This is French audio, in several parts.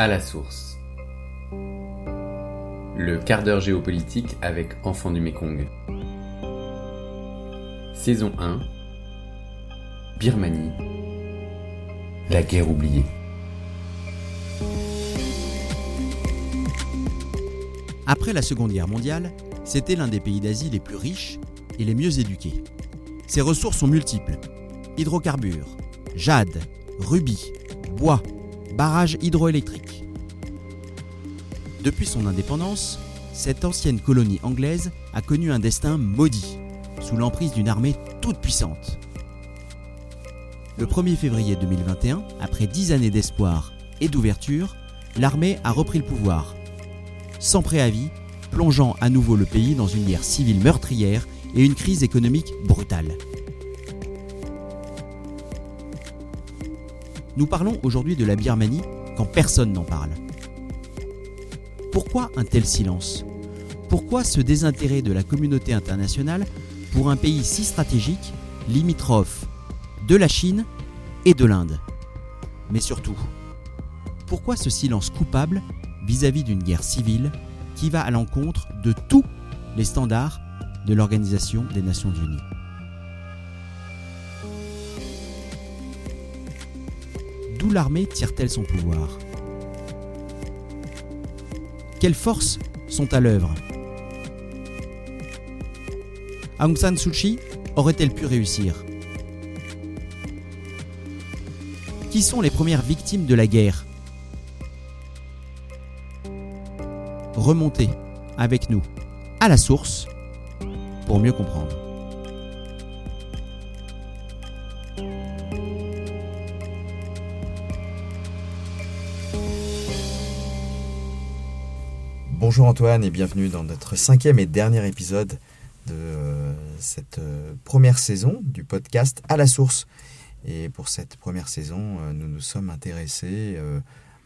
à la source. Le quart d'heure géopolitique avec Enfants du Mékong. Saison 1. Birmanie. La guerre oubliée. Après la Seconde Guerre mondiale, c'était l'un des pays d'Asie les plus riches et les mieux éduqués. Ses ressources sont multiples. Hydrocarbures, jade, rubis, bois, barrages hydroélectriques. Depuis son indépendance, cette ancienne colonie anglaise a connu un destin maudit, sous l'emprise d'une armée toute puissante. Le 1er février 2021, après dix années d'espoir et d'ouverture, l'armée a repris le pouvoir, sans préavis, plongeant à nouveau le pays dans une guerre civile meurtrière et une crise économique brutale. Nous parlons aujourd'hui de la Birmanie quand personne n'en parle. Pourquoi un tel silence? Pourquoi ce désintérêt de la communauté internationale pour un pays si stratégique, limitrophe de la Chine et de l'Inde? Mais surtout, pourquoi ce silence coupable vis-à-vis d'une guerre civile qui va à l'encontre de tous les standards de l'Organisation des Nations Unies? D'où l'armée tire-t-elle son pouvoir? Quelles forces sont à l'œuvre? Aung San Suu Kyi aurait-elle pu réussir? Qui sont les premières victimes de la guerre? Remontez avec nous à la source pour mieux comprendre. Bonjour Antoine et bienvenue dans notre cinquième et dernier épisode de euh, cette euh, première saison du podcast À la source. Et pour cette première saison, euh, nous nous sommes intéressés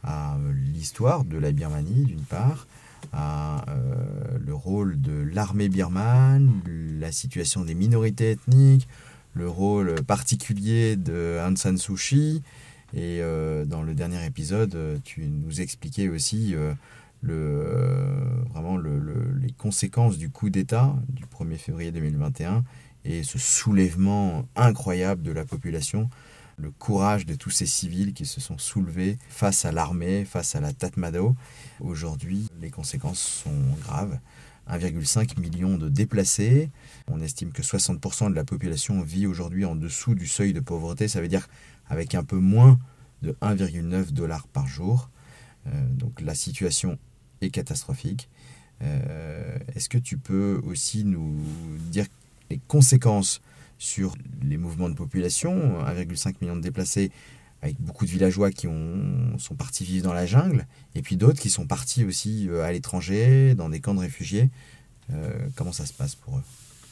à l'histoire de la Birmanie d'une part, à le rôle de l'armée birmane, la situation des minorités ethniques, le rôle particulier de Aung San Suu Kyi. Et dans le dernier épisode, tu nous expliquais aussi le, vraiment les conséquences du coup d'État du 1er février 2021 et ce soulèvement incroyable de la population, le courage de tous ces civils qui se sont soulevés face à l'armée, face à la Tatmadaw. Aujourd'hui, les conséquences sont graves. 1,5 million de déplacés. On estime que 60% de la population vit aujourd'hui en dessous du seuil de pauvreté. Ça veut dire avec un peu moins de 1,9 dollars par jour. Euh, donc la situation catastrophique. Euh, est-ce que tu peux aussi nous dire les conséquences sur les mouvements de population? 1,5 million de déplacés avec beaucoup de villageois qui ont, sont partis vivre dans la jungle, et puis d'autres qui sont partis aussi euh, à l'étranger, dans des camps de réfugiés. Euh, comment ça se passe pour eux?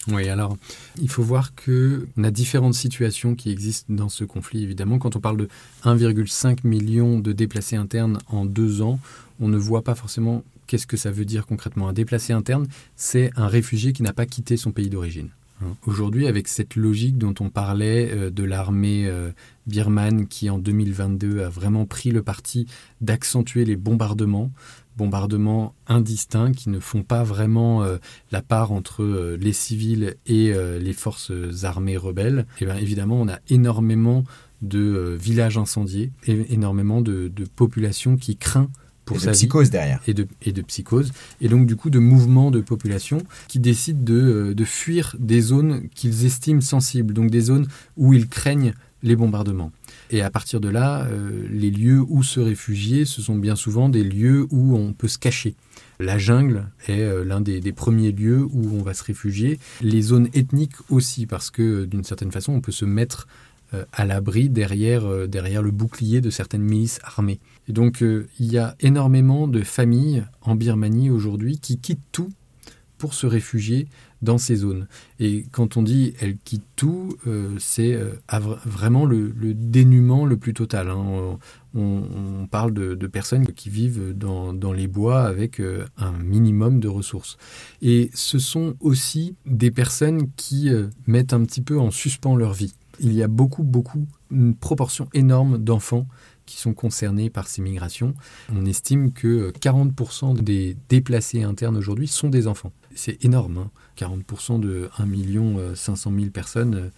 Oui, alors il faut voir qu'on a différentes situations qui existent dans ce conflit. Évidemment, quand on parle de 1,5 million de déplacés internes en deux ans, on ne voit pas forcément qu'est-ce que ça veut dire concrètement. Un déplacé interne, c'est un réfugié qui n'a pas quitté son pays d'origine. Hein. Aujourd'hui, avec cette logique dont on parlait euh, de l'armée euh, birmane qui en 2022 a vraiment pris le parti d'accentuer les bombardements, bombardements indistincts qui ne font pas vraiment euh, la part entre euh, les civils et euh, les forces armées rebelles, et eh bien évidemment on a énormément de villages incendiés, et énormément de, de populations qui craint pour et de psychose derrière. Et de, et de psychose. Et donc, du coup, de mouvements de population qui décident de, de fuir des zones qu'ils estiment sensibles, donc des zones où ils craignent les bombardements. Et à partir de là, euh, les lieux où se réfugier, ce sont bien souvent des lieux où on peut se cacher. La jungle est euh, l'un des, premiers lieux où on va se réfugier. Les zones ethniques aussi, parce que d'une certaine façon, on peut se mettre euh, à l'abri derrière, derrière le bouclier de certaines milices armées. Et donc, il y a énormément de familles en Birmanie aujourd'hui qui quittent tout pour se réfugier dans ces zones. Et quand on dit elle quitte tout, euh, c'est euh, vraiment le, dénuement le plus total. Hein. On, parle de, personnes qui vivent dans, dans les bois avec euh, un minimum de ressources. Et ce sont aussi des personnes qui mettent un petit peu en suspens leur vie. Il y a beaucoup, beaucoup, une proportion énorme d'enfants qui sont concernés par ces migrations. On estime que 40% des déplacés internes aujourd'hui sont des enfants. C'est énorme, hein 40% de 1 500 000 personnes.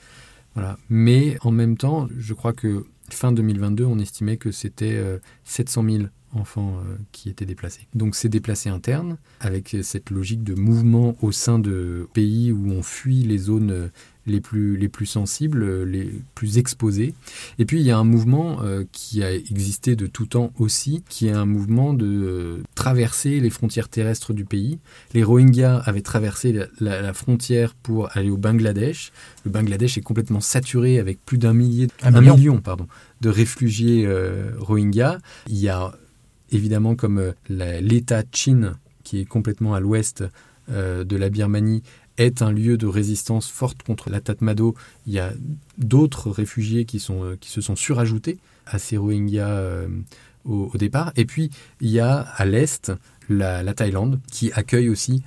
Voilà. Mais en même temps, je crois que fin 2022, on estimait que c'était 700 000 enfants euh, qui étaient déplacés. Donc c'est déplacés internes, avec cette logique de mouvement au sein de pays où on fuit les zones euh, les plus, les plus sensibles, euh, les plus exposées. Et puis il y a un mouvement qui a existé de tout temps aussi, qui est un mouvement de traverser les frontières terrestres du pays. Les Rohingyas avaient traversé la, frontière pour aller au Bangladesh. Le Bangladesh est complètement saturé avec plus d'un millier, un, million. pardon, de réfugiés Rohingyas. Il y a évidemment comme euh, l'État Chine, qui est complètement à l'ouest euh, de la Birmanie, est un lieu de résistance forte contre la Tatmadaw. Il y a d'autres réfugiés euh, qui se sont surajoutés à ces Rohingyas au, départ. Et puis, il y a à l'est la, Thaïlande qui accueille aussi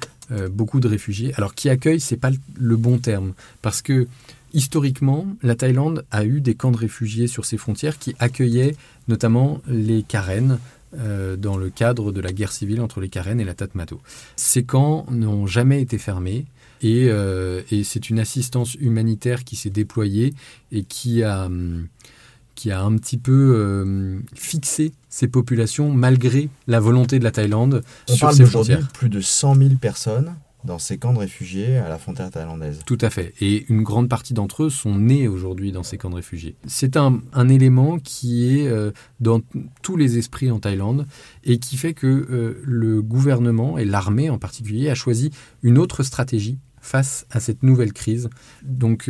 beaucoup de réfugiés. Alors, qui accueille, c'est pas le bon terme, parce que historiquement, la Thaïlande a eu des camps de réfugiés sur ses frontières qui accueillaient notamment les Karen, euh, dans le cadre de la guerre civile entre les Karen et la Tatmadaw. Ces camps n'ont jamais été fermés et, euh, et c'est une assistance humanitaire qui s'est déployée et qui a, qui a un petit peu euh, fixé ces populations malgré la volonté de la Thaïlande On sur parle ses frontières. plus de 100 000 personnes dans ces camps de réfugiés à la frontière thaïlandaise. Tout à fait. Et une grande partie d'entre eux sont nés aujourd'hui dans ces camps de réfugiés. C'est un, élément qui est euh, dans tous les esprits en Thaïlande et qui fait que euh, le gouvernement et l'armée en particulier a choisi une autre stratégie face à cette nouvelle crise. Donc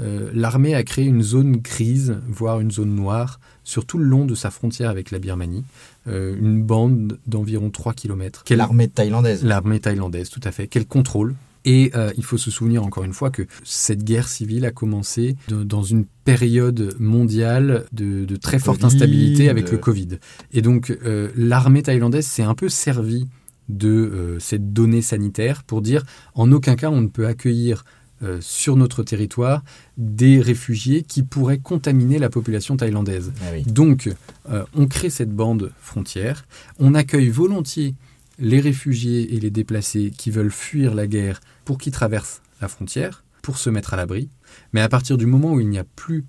euh, l'armée a créé une zone grise, voire une zone noire, sur tout le long de sa frontière avec la Birmanie, euh, une bande d'environ 3 km. L'armée thaïlandaise. L'armée thaïlandaise, tout à fait, qu'elle contrôle. Et euh, il faut se souvenir encore une fois que cette guerre civile a commencé dans une période mondiale de, très forte instabilité avec le Covid. Et donc euh, l'armée thaïlandaise s'est un peu servie de cette donnée sanitaire pour dire en aucun cas on ne peut accueillir euh, sur notre territoire des réfugiés qui pourraient contaminer la population thaïlandaise. Ah Donc, euh, on crée cette bande frontière, on accueille volontiers les réfugiés et les déplacés qui veulent fuir la guerre pour qu'ils traversent la frontière, pour se mettre à l'abri. Mais à partir du moment où il n'y a plus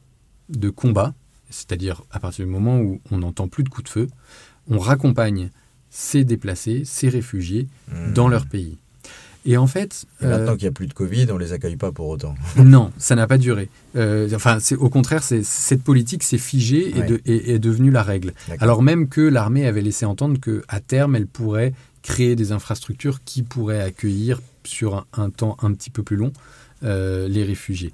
de combat, c'est-à-dire à partir du moment où on n'entend plus de coups de feu, on raccompagne ces déplacés, ces réfugiés mmh. dans leur pays. Et en fait. maintenant euh, qu'il n'y a plus de Covid, on ne les accueille pas pour autant. non, ça n'a pas duré. Euh, enfin, au contraire, cette politique s'est figée et, est devenue la règle. Alors même que l'armée avait laissé entendre qu'à terme, elle pourrait créer des infrastructures qui pourraient accueillir sur un temps un petit peu plus long euh, les réfugiés.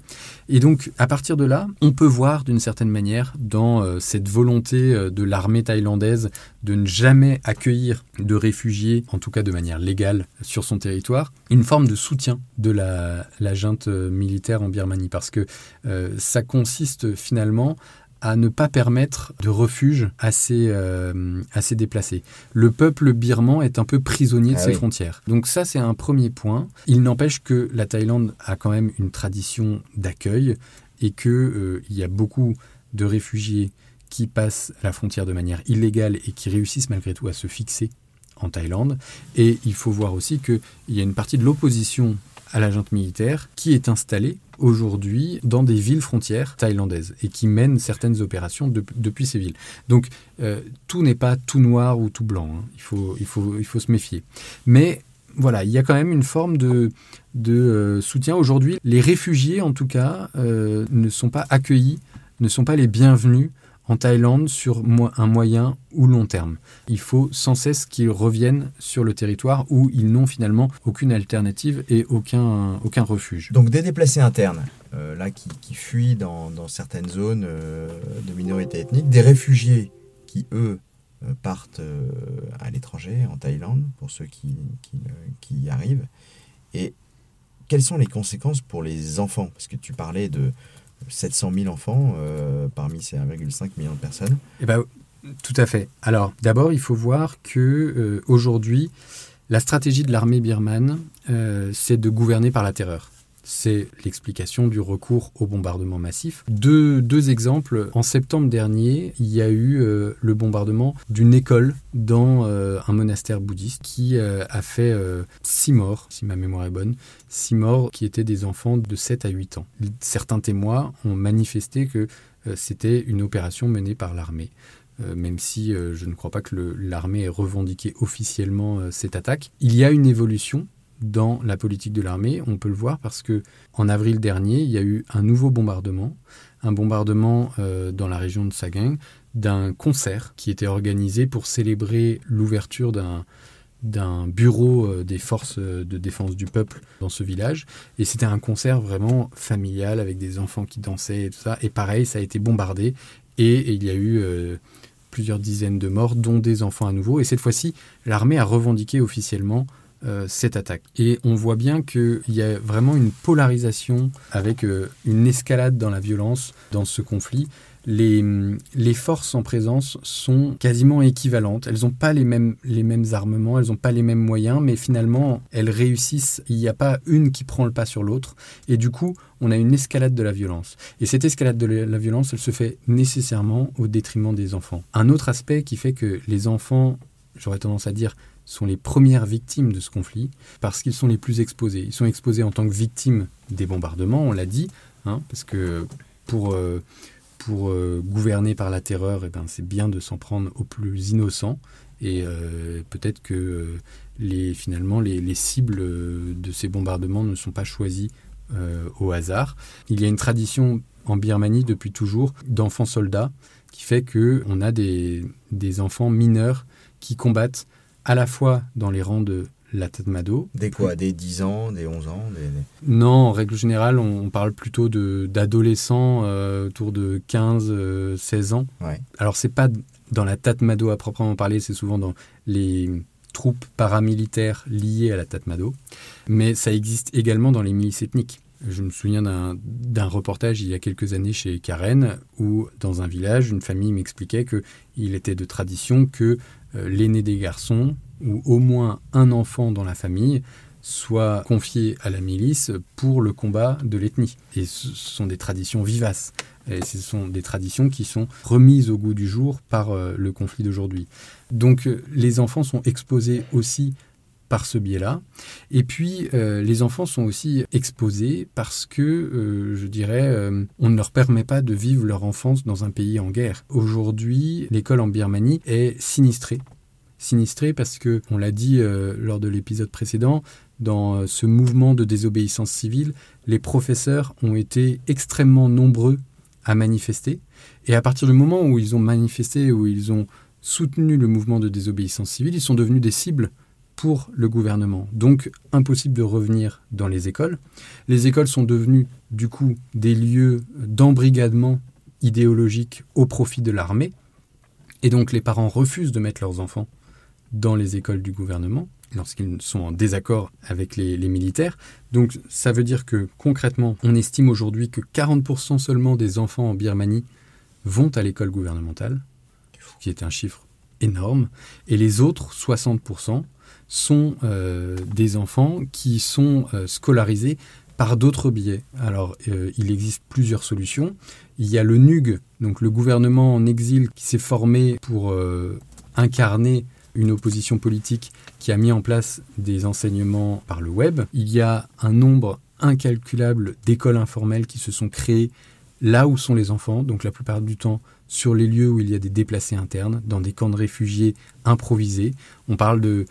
Et donc, à partir de là, on peut voir d'une certaine manière dans euh, cette volonté euh, de l'armée thaïlandaise de ne jamais accueillir de réfugiés, en tout cas de manière légale, sur son territoire, une forme de soutien de la, la junte militaire en Birmanie, parce que ça consiste finalement à ne pas permettre de refuge à ces, euh, déplacés. Le peuple birman est un peu prisonnier de ah ses frontières. Donc ça, c'est un premier point. Il n'empêche que la Thaïlande a quand même une tradition d'accueil et qu'il euh, y a beaucoup de réfugiés qui passent la frontière de manière illégale et qui réussissent malgré tout à se fixer en Thaïlande. Et il faut voir aussi qu'il y a une partie de l'opposition à la junte militaire qui est installée aujourd'hui dans des villes frontières thaïlandaises et qui mène certaines opérations depuis ces villes. Donc euh, tout n'est pas tout noir ou tout blanc, hein. il, faut, il, faut, il faut se méfier. Mais voilà, il y a quand même une forme de, de euh, soutien. Aujourd'hui, les réfugiés, en tout cas, euh, ne sont pas accueillis, ne sont pas les bienvenus en Thaïlande sur un moyen ou long terme. Il faut sans cesse qu'ils reviennent sur le territoire où ils n'ont finalement aucune alternative et aucun, aucun refuge. Donc des déplacés internes, euh, là qui, fuient dans, certaines zones euh, de minorité ethnique, des réfugiés qui, eux, euh, partent à l'étranger, en Thaïlande, pour ceux qui, qui y arrivent. Et quelles sont les conséquences pour les enfants? Parce que tu parlais de 700 000 enfants parmi ces 1,5 million de personnes. Eh ben, tout à fait. Alors, d'abord, il faut voir que euh, aujourd'hui, la stratégie de l'armée birmane, euh, c'est de gouverner par la terreur. C'est l'explication du recours au bombardement massif. Deux, exemples. En septembre dernier, il y a eu euh, le bombardement d'une école dans euh, un monastère bouddhiste qui euh, a fait six morts, si ma mémoire est bonne, six morts qui étaient des enfants de 7 à 8 ans. Certains témoins ont manifesté que c'était une opération menée par l'armée. même si je ne crois pas que l'armée ait revendiqué officiellement cette attaque. Il y a une évolution dans la politique de l'armée. On peut le voir parce que en avril dernier, il y a eu un nouveau bombardement, un bombardement euh, dans la région de Sagaing d'un concert qui était organisé pour célébrer l'ouverture d'un bureau euh, des forces de défense du peuple dans ce village. Et c'était un concert vraiment familial avec des enfants qui dansaient et tout ça. Et pareil, ça a été bombardé et, il y a eu euh, plusieurs dizaines de morts, dont des enfants à nouveau. Et cette fois-ci, l'armée a revendiqué officiellement euh, cette attaque. Et on voit bien qu'il y a vraiment une polarisation avec euh, une escalade dans la violence dans ce conflit. Les, les forces en présence sont quasiment équivalentes. Elles n'ont pas les mêmes, les mêmes armements, elles n'ont pas les mêmes moyens, mais finalement, elles réussissent. Il n'y a pas une qui prend le pas sur l'autre. Et du coup, on a une escalade de la violence. Et cette escalade de la violence, elle se fait nécessairement au détriment des enfants. Un autre aspect qui fait que les enfants, j'aurais tendance à dire, sont les premières victimes de ce conflit parce qu'ils sont les plus exposés. Ils sont exposés en tant que victimes des bombardements, on l'a dit, hein, parce que pour, euh, pour euh, gouverner par la terreur, eh ben, c'est bien de s'en prendre aux plus innocents. Et euh, peut-être que les, finalement les, les, cibles de ces bombardements ne sont pas choisies au hasard. Il y a une tradition en Birmanie depuis toujours d'enfants soldats qui fait qu'on a des, des enfants mineurs qui combattent à la fois dans les rangs de la Tatmado. Des quoi Des 10 ans, des 11 ans Non, en règle générale, on, parle plutôt d'adolescents euh, autour de 15, 16 euh, ans. Ouais. Alors, c'est pas dans la Tatmado à proprement parler, c'est souvent dans les troupes paramilitaires liées à la Tatmado. Mais ça existe également dans les milices ethniques. Je me souviens d'un reportage il y a quelques années chez Karen où, dans un village, une famille m'expliquait qu'il était de tradition que euh, l'aîné des garçons, ou au moins un enfant dans la famille, soit confié à la milice pour le combat de l'ethnie. Et ce sont des traditions vivaces. Et ce sont des traditions qui sont remises au goût du jour par euh, le conflit d'aujourd'hui. Donc euh, les enfants sont exposés aussi par ce biais-là. Et puis, les enfants sont aussi exposés parce que, je dirais, on ne leur permet pas de vivre leur enfance dans un pays en guerre. Aujourd'hui, l'école en Birmanie est sinistrée sinistré parce que, on l'a dit euh, lors de l'épisode précédent, dans euh, ce mouvement de désobéissance civile, les professeurs ont été extrêmement nombreux à manifester. Et à partir du moment où ils ont manifesté, où ils ont soutenu le mouvement de désobéissance civile, ils sont devenus des cibles pour le gouvernement. Donc impossible de revenir dans les écoles. Les écoles sont devenues du coup des lieux d'embrigadement idéologique au profit de l'armée. Et donc les parents refusent de mettre leurs enfants dans les écoles du gouvernement lorsqu'ils sont en désaccord avec les, militaires. Donc ça veut dire que concrètement, on estime aujourd'hui que 40% seulement des enfants en Birmanie vont à l'école gouvernementale, qui est un chiffre énorme, et les autres 60% sont euh, des enfants qui sont euh, scolarisés par d'autres biais. Alors, euh, il existe plusieurs solutions. Il y a le NUG, donc le gouvernement en exil qui s'est formé pour incarner une opposition politique qui a mis en place des enseignements par le web. Il y a un nombre incalculable d'écoles informelles qui se sont créées là où sont les enfants, donc la plupart du temps sur les lieux où il y a des déplacés internes, dans des camps de réfugiés improvisés. On parle de,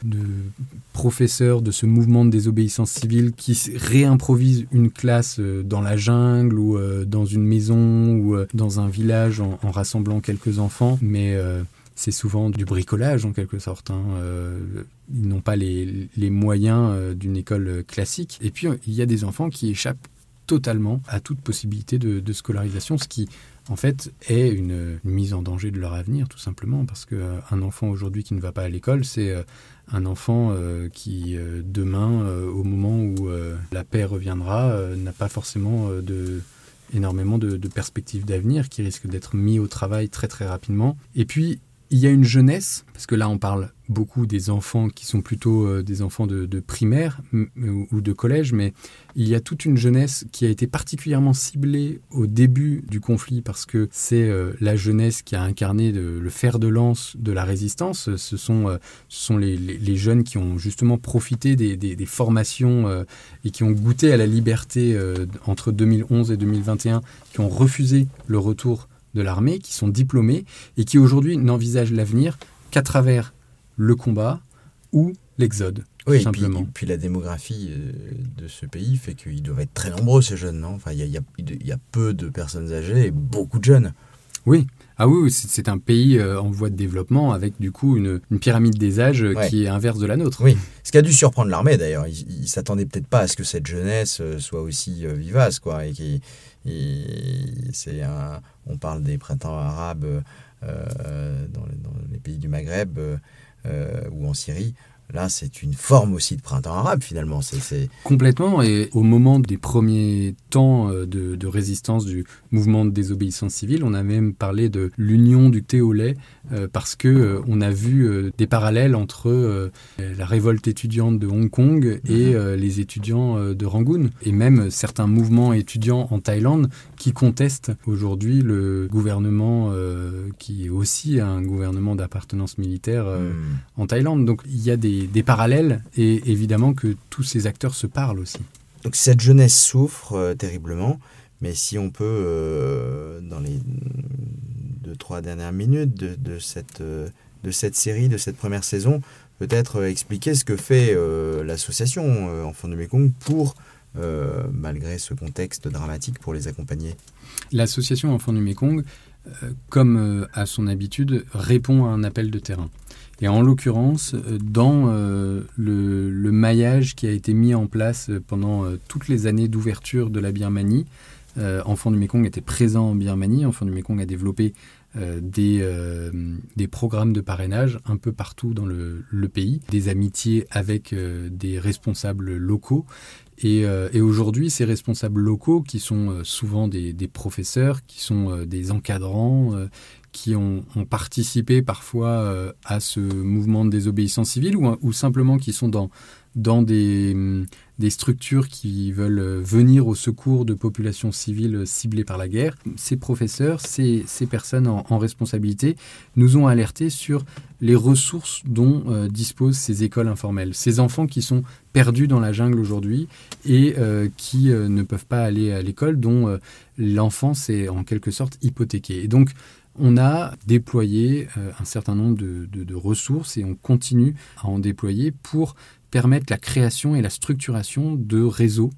professeurs de ce mouvement de désobéissance civile qui réimprovisent une classe euh, dans la jungle ou euh, dans une maison ou euh, dans un village en, rassemblant quelques enfants, mais c'est souvent du bricolage en quelque sorte. Hein. Ils n'ont pas les, moyens d'une école classique. Et puis il y a des enfants qui échappent totalement à toute possibilité de, scolarisation, ce qui en fait est une, mise en danger de leur avenir tout simplement parce qu'un euh, enfant aujourd'hui qui ne va pas à l'école, c'est un enfant qui demain, au moment où la paix reviendra, n'a pas forcément énormément de, de perspectives d'avenir, qui risque d'être mis au travail très très rapidement. Et puis il y a une jeunesse, parce que là on parle beaucoup des enfants qui sont plutôt euh, des enfants de, primaire ou de collège, mais il y a toute une jeunesse qui a été particulièrement ciblée au début du conflit parce que c'est euh, la jeunesse qui a incarné le fer de lance de la résistance. Ce sont, euh, sont les, jeunes qui ont justement profité des, des formations et qui ont goûté à la liberté entre 2011 et 2021, qui ont refusé le retour de l'armée, qui sont diplômés et qui aujourd'hui n'envisagent l'avenir qu'à travers le combat ou l'exode. Oui, simplement. Puis, puis, la démographie euh, de ce pays fait qu'ils doivent être très nombreux, ces jeunes, non? Enfin, il y a, peu de personnes âgées et beaucoup de jeunes. Oui, ah oui, c'est un pays euh, en voie de développement avec du coup une, pyramide des âges euh, qui est inverse de la nôtre. Oui, ce qui a dû surprendre l'armée d'ailleurs. Ils ne s'attendaient peut-être pas à ce que cette jeunesse soit aussi vivace, quoi. Et qui, c'est on parle des printemps arabes dans, les pays du Maghreb. Euh, ou en Syrie, Là, c'est une forme aussi de printemps arabe, finalement. C'est, Complètement. Et au moment des premiers temps euh, de, résistance du mouvement de désobéissance civile, on a même parlé de l'union du thé au lait, euh, parce que euh, on a vu des parallèles entre la révolte étudiante de Hong Kong et mhm. les étudiants de Rangoon. Et même certains mouvements étudiants en Thaïlande qui contestent aujourd'hui le gouvernement qui est aussi un gouvernement d'appartenance militaire mhm. en Thaïlande. Donc il y a des des, parallèles et évidemment que tous ces acteurs se parlent aussi. Donc cette jeunesse souffre euh, terriblement, mais si on peut, euh, dans les deux, trois dernières minutes de, cette, euh, de cette série, de cette première saison, peut-être expliquer ce que fait l'association Enfants de Mekong pour, malgré ce contexte dramatique, pour les accompagner. L'association Enfants du Mekong, comme à son habitude, répond à un appel de terrain. Et en l'occurrence, euh, dans euh, le, maillage qui a été mis en place pendant euh, toutes les années d'ouverture de la Birmanie, Enfants du Mekong était présent en Birmanie. Enfants du Mekong a développé des programmes de parrainage un peu partout dans le, pays, des amitiés avec des responsables locaux. Et, aujourd'hui, ces responsables locaux, qui sont souvent des, professeurs, qui sont des encadrants, qui ont, participé parfois euh, à ce mouvement de désobéissance civile ou, ou simplement qui sont dans, dans des, des, structures qui veulent venir au secours de populations civiles ciblées par la guerre. Ces professeurs, ces, personnes en, responsabilité nous ont alertés sur les ressources dont euh, disposent ces écoles informelles. Ces enfants qui sont perdus dans la jungle aujourd'hui et euh, qui ne peuvent pas aller à l'école, dont l'enfance est en quelque sorte hypothéquée. Et donc, on a déployé euh, un certain nombre de, ressources et on continue à en déployer pour permettre la création et la structuration de réseaux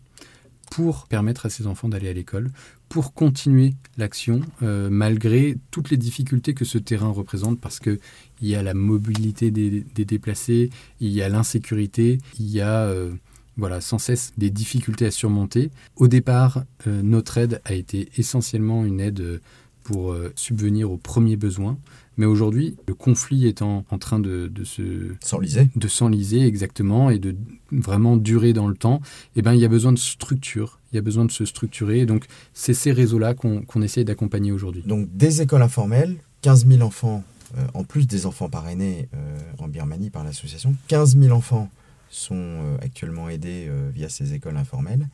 pour permettre à ces enfants d'aller à l'école, pour continuer l'action euh, malgré toutes les difficultés que ce terrain représente parce qu'il y a la mobilité des, déplacés, il y a l'insécurité, il y a euh, voilà, sans cesse des difficultés à surmonter. Au départ, notre aide a été essentiellement une aide pour euh, subvenir aux premiers besoins. Mais aujourd'hui, le conflit étant en train de, se s'enliser, de s'enliser exactement et de vraiment durer dans le temps, eh ben il y a besoin de structure, il y a besoin de se structurer. Et donc c'est ces réseaux-là qu'on essaye d'accompagner aujourd'hui. Donc des écoles informelles, 15 000 enfants, euh, en plus des enfants parrainés euh, en Birmanie par l'association, 15 000 enfants sont actuellement aidés via ces écoles informelles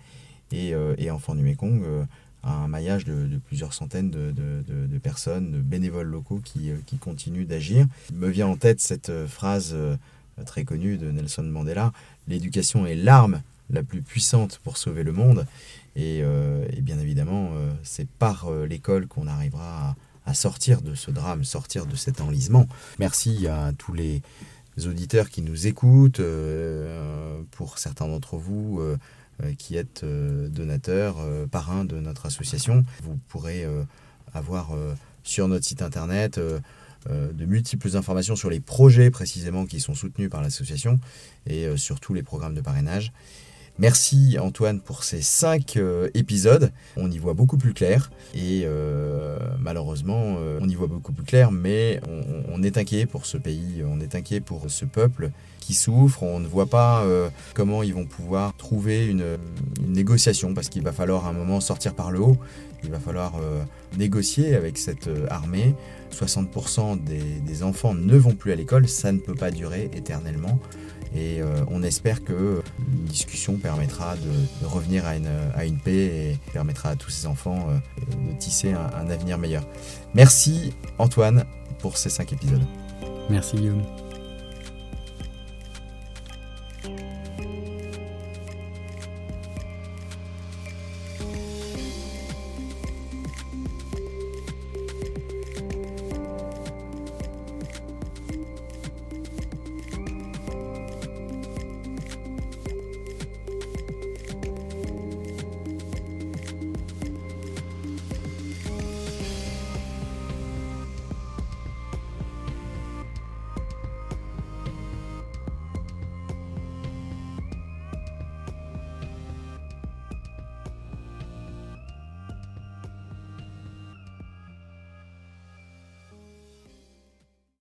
et, et Enfants du Un maillage de, plusieurs centaines de, personnes, de bénévoles locaux qui, euh, qui continuent d'agir. Il me vient en tête cette euh, phrase euh, très connue de Nelson Mandela, l'éducation est l'arme la plus puissante pour sauver le monde. Et, bien évidemment, c'est par l'école qu'on arrivera à, sortir de ce drame, sortir de cet enlisement. Merci à tous les auditeurs qui nous écoutent, pour certains d'entre vous qui êtes euh, donateur, euh, parrain de notre association. Vous pourrez avoir sur notre site internet de multiples informations sur les projets précisément qui sont soutenus par l'association et sur tous les programmes de parrainage. Merci Antoine pour ces cinq épisodes. On y voit beaucoup plus clair et malheureusement, euh, on y voit beaucoup plus clair, mais on, est inquiet pour ce pays, on est inquiet pour ce peuple qui souffre. On ne voit pas euh, comment ils vont pouvoir trouver une, négociation, parce qu'il va falloir à un moment sortir par le haut. Il va falloir euh, négocier avec cette euh, armée. 60% des, des enfants ne vont plus à l'école, ça ne peut pas durer éternellement. Et euh, on espère que une discussion permettra de, revenir à une, à paix et permettra à tous ces enfants euh, de tisser un, un avenir meilleur. Merci Antoine pour ces cinq épisodes. Merci Guillaume.